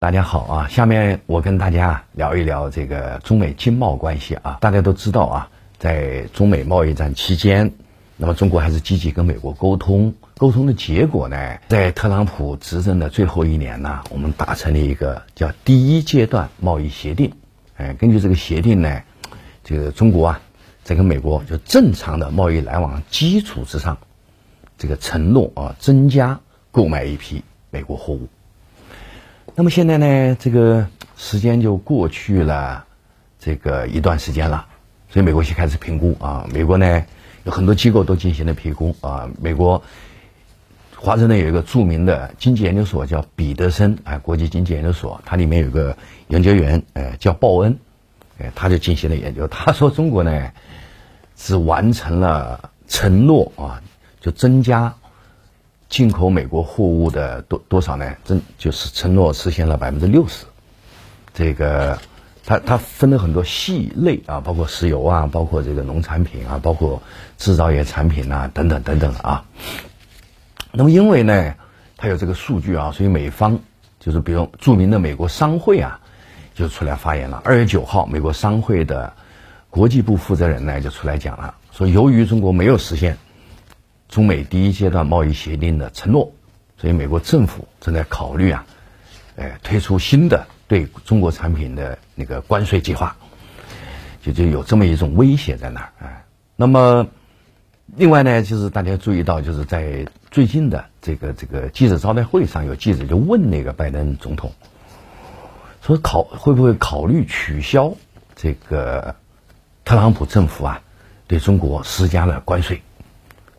大家好啊，下面我跟大家聊一聊这个中美经贸关系啊。大家都知道啊，在中美贸易战期间，那么中国还是积极跟美国沟通，沟通的结果呢，在特朗普执政的最后一年呢，我们达成了一个叫第一阶段贸易协定。哎，根据这个协定呢，这个中国啊，在跟美国就正常的贸易来往基础之上，这个承诺啊，增加购买一批美国货物。那么现在呢，这个时间就过去了，这个一段时间了，所以美国先开始评估啊。美国呢有很多机构都进行了评估啊。美国华盛顿有一个著名的经济研究所叫彼得森啊国际经济研究所，它里面有个研究员呃叫鲍恩，哎他就进行了研究，他说中国呢只完成了承诺啊，就增加。进口美国货物的多多少呢？真就是承诺实现了百分之六十。这个，它它分了很多细类啊，包括石油啊，包括这个农产品啊，包括制造业产品啊，等等等等啊。那么因为呢，它有这个数据啊，所以美方就是比如著名的美国商会啊，就出来发言了。二月九号，美国商会的国际部负责人呢就出来讲了，说由于中国没有实现。中美第一阶段贸易协定的承诺，所以美国政府正在考虑啊，呃，推出新的对中国产品的那个关税计划，就就有这么一种威胁在那儿啊。那么，另外呢，就是大家注意到，就是在最近的这个这个记者招待会上，有记者就问那个拜登总统，说考会不会考虑取消这个特朗普政府啊对中国施加了关税。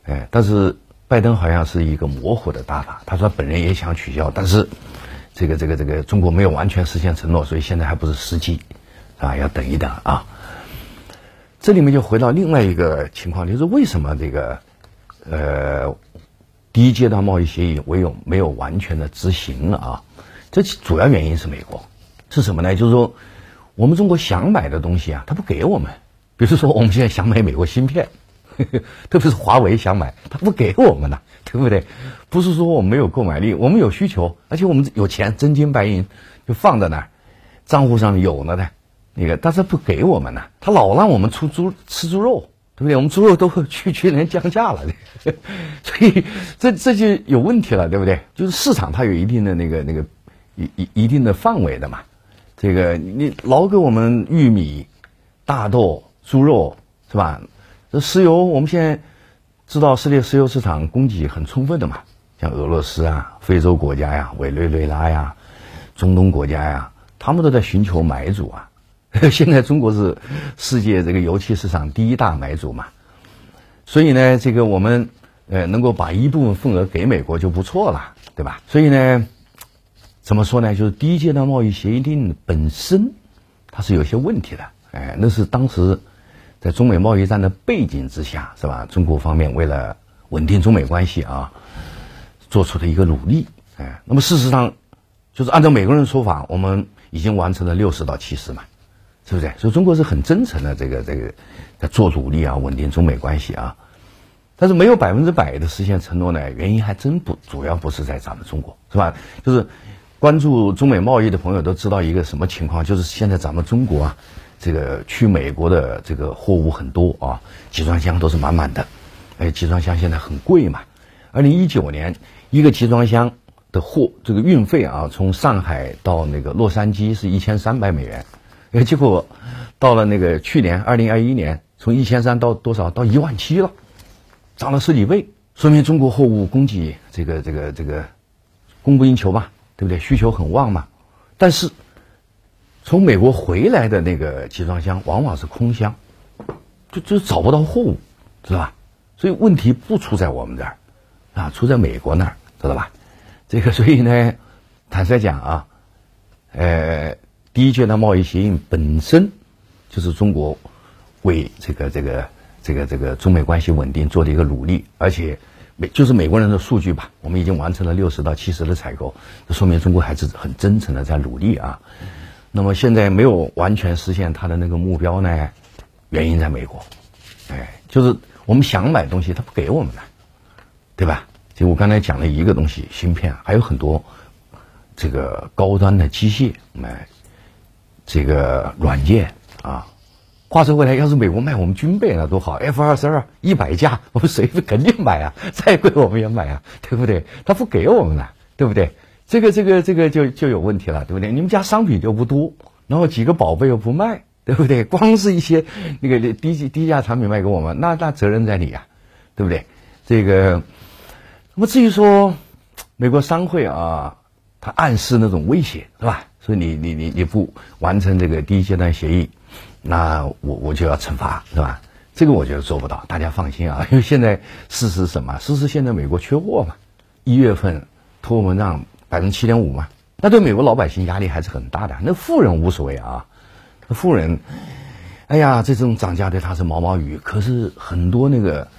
哎，但是拜登好像是一个模糊的打法。他说本人也想取消，但是这个这个这个中国没有完全实现承诺，所以现在还不是时机，啊，要等一等啊。这里面就回到另外一个情况，就是为什么这个呃第一阶段贸易协议唯有没有完全的执行了啊？这主要原因是美国是什么呢？就是说我们中国想买的东西啊，他不给我们。比如说我们现在想买美国芯片。特别是华为想买，他不给我们呢，对不对？不是说我们没有购买力，我们有需求，而且我们有钱，真金白银就放在那儿，账户上有了的，那个，但是不给我们呢，他老让我们出猪吃猪肉，对不对？我们猪肉都去去年降价了，所以这这就有问题了，对不对？就是市场它有一定的那个那个一一一定的范围的嘛，这个你老给我们玉米、大豆、猪肉，是吧？这石油，我们现在知道世界石油市场供给很充分的嘛，像俄罗斯啊、非洲国家呀、委内瑞拉呀、中东国家呀，他们都在寻求买主啊。现在中国是世界这个油气市场第一大买主嘛，所以呢，这个我们呃能够把一部分份额给美国就不错了，对吧？所以呢，怎么说呢？就是第一阶段贸易协定本身它是有些问题的，哎，那是当时。在中美贸易战的背景之下，是吧？中国方面为了稳定中美关系啊，做出的一个努力。哎，那么事实上，就是按照美国人的说法，我们已经完成了六十到七十嘛，是不是？所以中国是很真诚的，这个这个在做努力啊，稳定中美关系啊。但是没有百分之百的实现承诺呢，原因还真不主要不是在咱们中国，是吧？就是关注中美贸易的朋友都知道一个什么情况，就是现在咱们中国啊。这个去美国的这个货物很多啊，集装箱都是满满的，哎，集装箱现在很贵嘛。二零一九年一个集装箱的货这个运费啊，从上海到那个洛杉矶是一千三百美元，哎，结果到了那个去年二零二一年，从一千三到多少到一万七了，涨了十几倍，说明中国货物供给这个这个这个供不应求嘛，对不对？需求很旺嘛，但是。从美国回来的那个集装箱往往是空箱，就就找不到货物，知道吧？所以问题不出在我们这儿，啊，出在美国那儿，知道吧？这个所以呢，坦率讲啊，呃，第一阶段贸易协议本身就是中国为这个这个这个这个中美关系稳定做的一个努力，而且美就是美国人的数据吧，我们已经完成了六十到七十的采购，这说明中国还是很真诚的在努力啊。那么现在没有完全实现他的那个目标呢？原因在美国，哎，就是我们想买东西，他不给我们了，对吧？就我刚才讲了一个东西，芯片，还有很多这个高端的机械，买这个软件啊。话说回来，要是美国卖我们军备那多好，F 二十二一百架，我们谁肯定买啊，再贵我们也买啊，对不对？他不给我们了，对不对？这个这个这个就就有问题了，对不对？你们家商品就不多，然后几个宝贝又不卖，对不对？光是一些那个低低价产品卖给我们，那那责任在你啊，对不对？这个，那么至于说美国商会啊，他暗示那种威胁是吧？所以你你你你不完成这个第一阶段协议。那我我就要惩罚，是吧？这个我觉得做不到，大家放心啊。因为现在事实什么？事实现在美国缺货嘛，一月份通货膨胀百分之七点五嘛，那对美国老百姓压力还是很大的。那富人无所谓啊，那富人，哎呀，这种涨价对他是毛毛雨。可是很多那个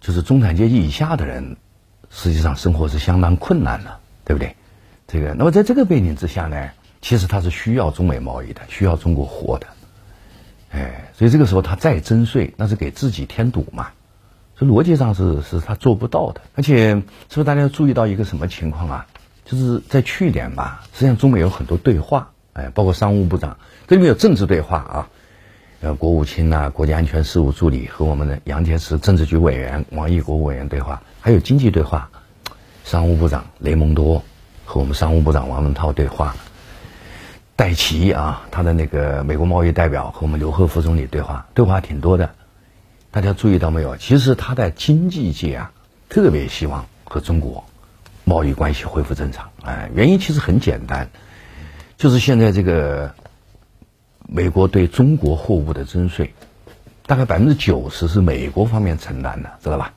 就是中产阶级以下的人，实际上生活是相当困难的，对不对？这个，那么在这个背景之下呢，其实他是需要中美贸易的，需要中国货的。哎，所以这个时候他再征税，那是给自己添堵嘛？所以逻辑上是是他做不到的。而且，是不是大家注意到一个什么情况啊？就是在去年吧，实际上中美有很多对话，哎，包括商务部长，这里面有政治对话啊，呃，国务卿呐，国家安全事务助理和我们的杨洁篪政治局委员王毅国务委员对话，还有经济对话，商务部长雷蒙多和我们商务部长王文涛对话。戴奇啊，他的那个美国贸易代表和我们刘鹤副总理对话，对话挺多的。大家注意到没有？其实他在经济界啊，特别希望和中国贸易关系恢复正常。哎，原因其实很简单，就是现在这个美国对中国货物的征税，大概百分之九十是美国方面承担的，知道吧？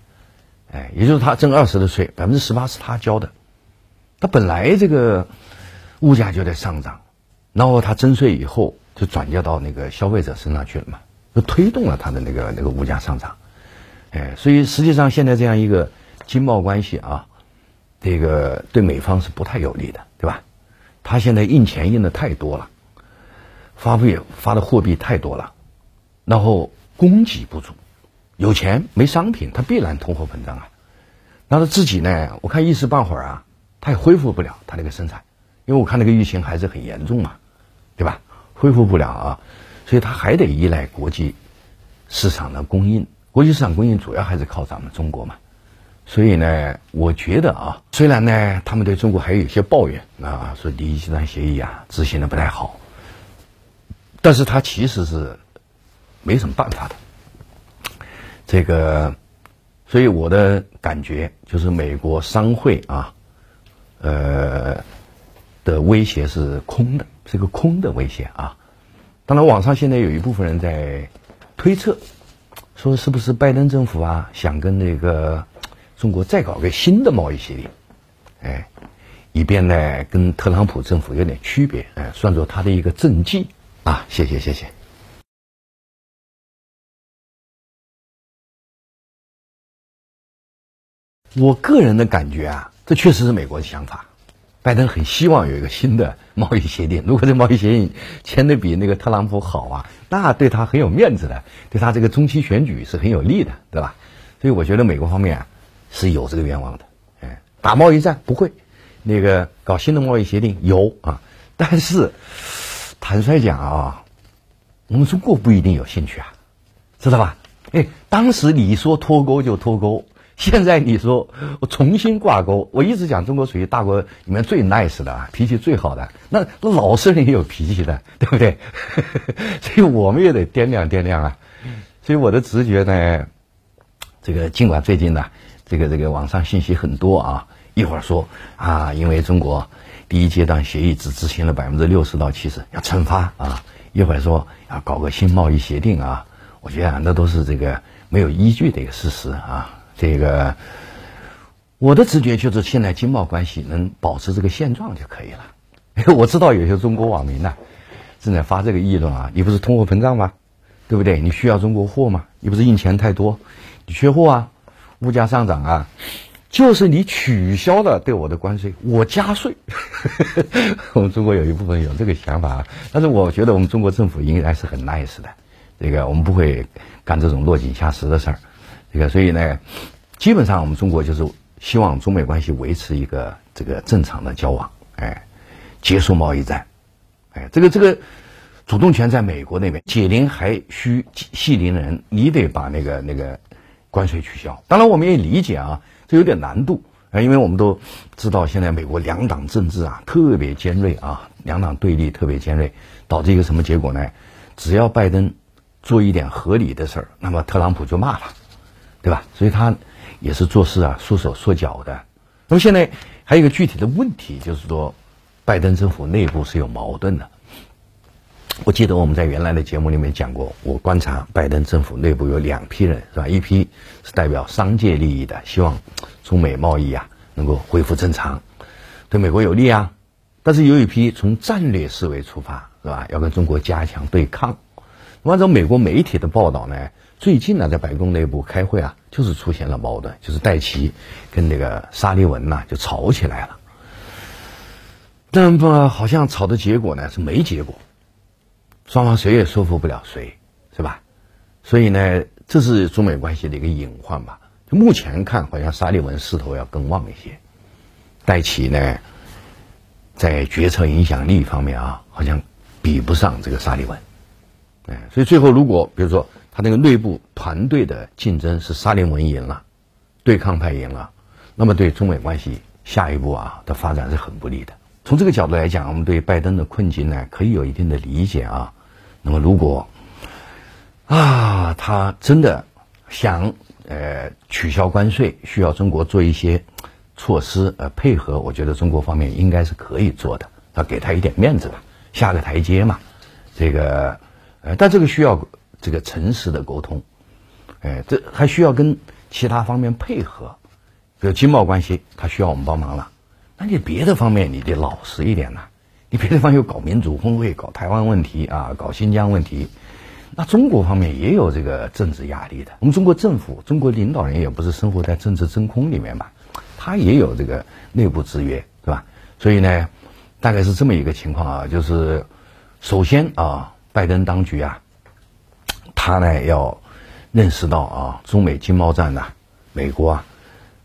哎，也就是他征二十的税，百分之十八是他交的。他本来这个物价就在上涨。然后他征税以后，就转嫁到那个消费者身上去了嘛，就推动了他的那个那个物价上涨，哎，所以实际上现在这样一个经贸关系啊，这个对美方是不太有利的，对吧？他现在印钱印的太多了，发币发的货币太多了，然后供给不足，有钱没商品，他必然通货膨胀啊。那他自己呢？我看一时半会儿啊，他也恢复不了他那个生产。因为我看那个疫情还是很严重嘛，对吧？恢复不了啊，所以他还得依赖国际市场的供应。国际市场供应主要还是靠咱们中国嘛。所以呢，我觉得啊，虽然呢，他们对中国还有一些抱怨啊，说第一集团协议啊执行的不太好，但是他其实是没什么办法的。这个，所以我的感觉就是美国商会啊，呃。的威胁是空的，是个空的威胁啊！当然，网上现在有一部分人在推测，说是不是拜登政府啊想跟那个中国再搞个新的贸易协定，哎，以便呢跟特朗普政府有点区别，哎，算作他的一个政绩啊！谢谢，谢谢。我个人的感觉啊，这确实是美国的想法。拜登很希望有一个新的贸易协定。如果这贸易协定签的比那个特朗普好啊，那对他很有面子的，对他这个中期选举是很有利的，对吧？所以我觉得美国方面啊是有这个愿望的。哎，打贸易战不会，那个搞新的贸易协定有啊。但是坦率讲啊，我们中国不一定有兴趣啊，知道吧？哎，当时你说脱钩就脱钩。现在你说重新挂钩，我一直讲中国属于大国里面最 nice 的，脾气最好的。那老实人也有脾气的，对不对？所以我们也得掂量掂量啊。所以我的直觉呢，这个尽管最近呢，这个这个网上信息很多啊，一会儿说啊，因为中国第一阶段协议只执行了百分之六十到七十，要惩罚啊；一会儿说要搞个新贸易协定啊，我觉得那都是这个没有依据的一个事实啊。这个，我的直觉就是现在经贸关系能保持这个现状就可以了。我知道有些中国网民呢正在发这个议论啊，你不是通货膨胀吗？对不对？你需要中国货吗？你不是印钱太多，你缺货啊，物价上涨啊，就是你取消了对我的关税，我加税。我们中国有一部分有这个想法啊，但是我觉得我们中国政府应该是很 nice 的，这个我们不会干这种落井下石的事儿。这个，所以呢，基本上我们中国就是希望中美关系维持一个这个正常的交往，哎，结束贸易战。哎，这个这个主动权在美国那边，解铃还需系铃人，你得把那个那个关税取消。当然，我们也理解啊，这有点难度啊，因为我们都知道现在美国两党政治啊特别尖锐啊，两党对立特别尖锐，导致一个什么结果呢？只要拜登做一点合理的事儿，那么特朗普就骂了，对吧？所以他也是做事啊缩手缩脚的。那么现在还有一个具体的问题，就是说。拜登政府内部是有矛盾的。我记得我们在原来的节目里面讲过，我观察拜登政府内部有两批人，是吧？一批是代表商界利益的，希望中美贸易啊能够恢复正常，对美国有利啊。但是有一批从战略思维出发，是吧？要跟中国加强对抗。按照美国媒体的报道呢，最近呢在白宫内部开会啊，就是出现了矛盾，就是戴奇跟那个沙利文呐就吵起来了。那么好像吵的结果呢是没结果，双方谁也说服不了谁，是吧？所以呢，这是中美关系的一个隐患吧。就目前看，好像沙利文势头要更旺一些，戴奇呢，在决策影响力方面啊，好像比不上这个沙利文。哎，所以最后如果比如说他那个内部团队的竞争是沙利文赢了，对抗派赢了，那么对中美关系下一步啊的发展是很不利的。从这个角度来讲，我们对拜登的困境呢，可以有一定的理解啊。那么，如果啊，他真的想呃取消关税，需要中国做一些措施呃配合，我觉得中国方面应该是可以做的，要给他一点面子吧，下个台阶嘛。这个呃，但这个需要这个诚实的沟通，哎，这还需要跟其他方面配合，比如经贸关系，他需要我们帮忙了。那你别的方面你得老实一点呐，你别的地方又搞民主峰会，搞台湾问题啊，搞新疆问题，那中国方面也有这个政治压力的。我们中国政府、中国领导人也不是生活在政治真空里面嘛，他也有这个内部制约，是吧？所以呢，大概是这么一个情况啊，就是首先啊，拜登当局啊，他呢要认识到啊，中美经贸战呢，美国啊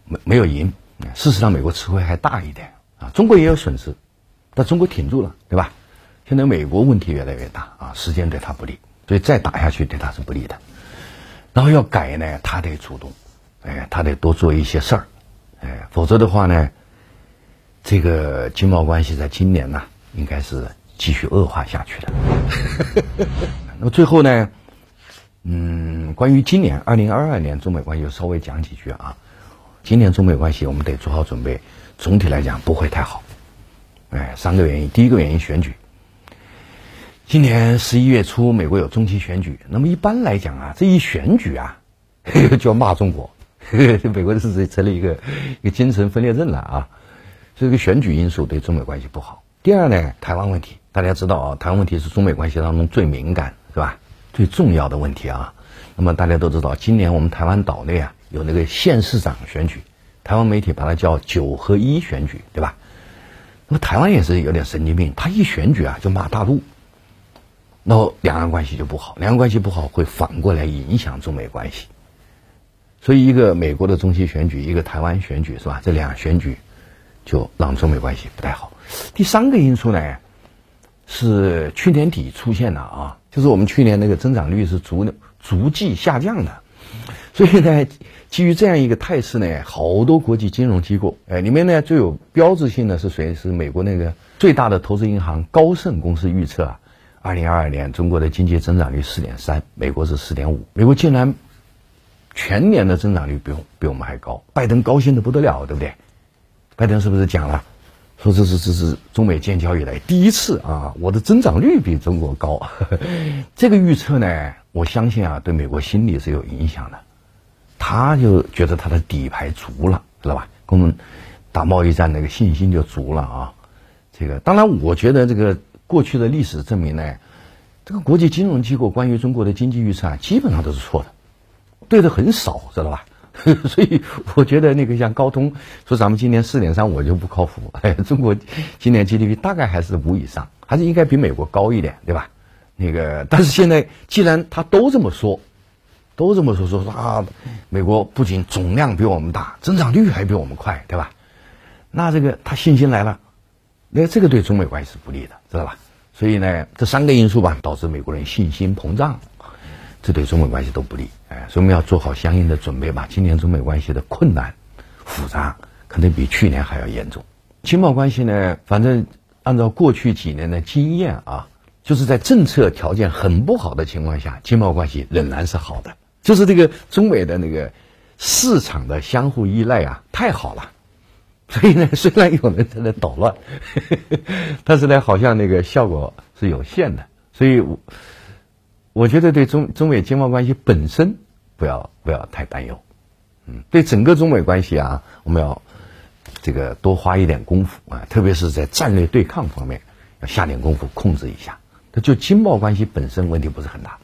没没有赢。事实上，美国吃亏还大一点啊，中国也有损失，但中国挺住了，对吧？现在美国问题越来越大啊，时间对他不利，所以再打下去对他是不利的。然后要改呢，他得主动，哎，他得多做一些事儿，哎，否则的话呢，这个经贸关系在今年呢，应该是继续恶化下去的。那么最后呢，嗯，关于今年二零二二年中美关系，稍微讲几句啊。今年中美关系我们得做好准备，总体来讲不会太好。哎，三个原因，第一个原因选举。今年十一月初美国有中期选举，那么一般来讲啊，这一选举啊，就要骂中国，美国是成了一个一个精神分裂症了啊。这个选举因素对中美关系不好。第二呢，台湾问题，大家知道啊，台湾问题是中美关系当中最敏感是吧？最重要的问题啊。那么大家都知道，今年我们台湾岛内啊。有那个县市长选举，台湾媒体把它叫九合一选举，对吧？那么台湾也是有点神经病，他一选举啊就骂大陆，那两岸关系就不好，两岸关系不好会反过来影响中美关系。所以一个美国的中期选举，一个台湾选举，是吧？这两选举就让中美关系不太好。第三个因素呢，是去年底出现的啊，就是我们去年那个增长率是逐逐季下降的。所以呢，基于这样一个态势呢，好多国际金融机构，哎，里面呢最有标志性的是谁？是美国那个最大的投资银行高盛公司预测啊，二零二二年中国的经济增长率四点三，美国是四点五，美国竟然全年的增长率比比我们还高，拜登高兴的不得了，对不对？拜登是不是讲了，说这是这是中美建交以来第一次啊，我的增长率比中国高，这个预测呢？我相信啊，对美国心理是有影响的，他就觉得他的底牌足了，知道吧？跟我们打贸易战那个信心就足了啊。这个当然，我觉得这个过去的历史证明呢，这个国际金融机构关于中国的经济预测啊，基本上都是错的，对的很少，知道吧？所以我觉得那个像高通说咱们今年四点三，我就不靠谱。哎，中国今年 GDP 大概还是五以上，还是应该比美国高一点，对吧？那个，但是现在既然他都这么说，都这么说，说说啊，美国不仅总量比我们大，增长率还比我们快，对吧？那这个他信心来了，那这个对中美关系是不利的，知道吧？所以呢，这三个因素吧，导致美国人信心膨胀，这对中美关系都不利。哎，所以我们要做好相应的准备吧。今年中美关系的困难、复杂，可能比去年还要严重。经贸关系呢，反正按照过去几年的经验啊，就是在政策条件很不好的情况下，经贸关系仍然是好的。就是这个中美的那个市场的相互依赖啊，太好了。所以呢，虽然有人在那捣乱，但是呢，好像那个效果是有限的。所以，我我觉得对中中美经贸关系本身不要不要太担忧。嗯，对整个中美关系啊，我们要这个多花一点功夫啊，特别是在战略对抗方面要下点功夫控制一下。那就经贸关系本身问题不是很大。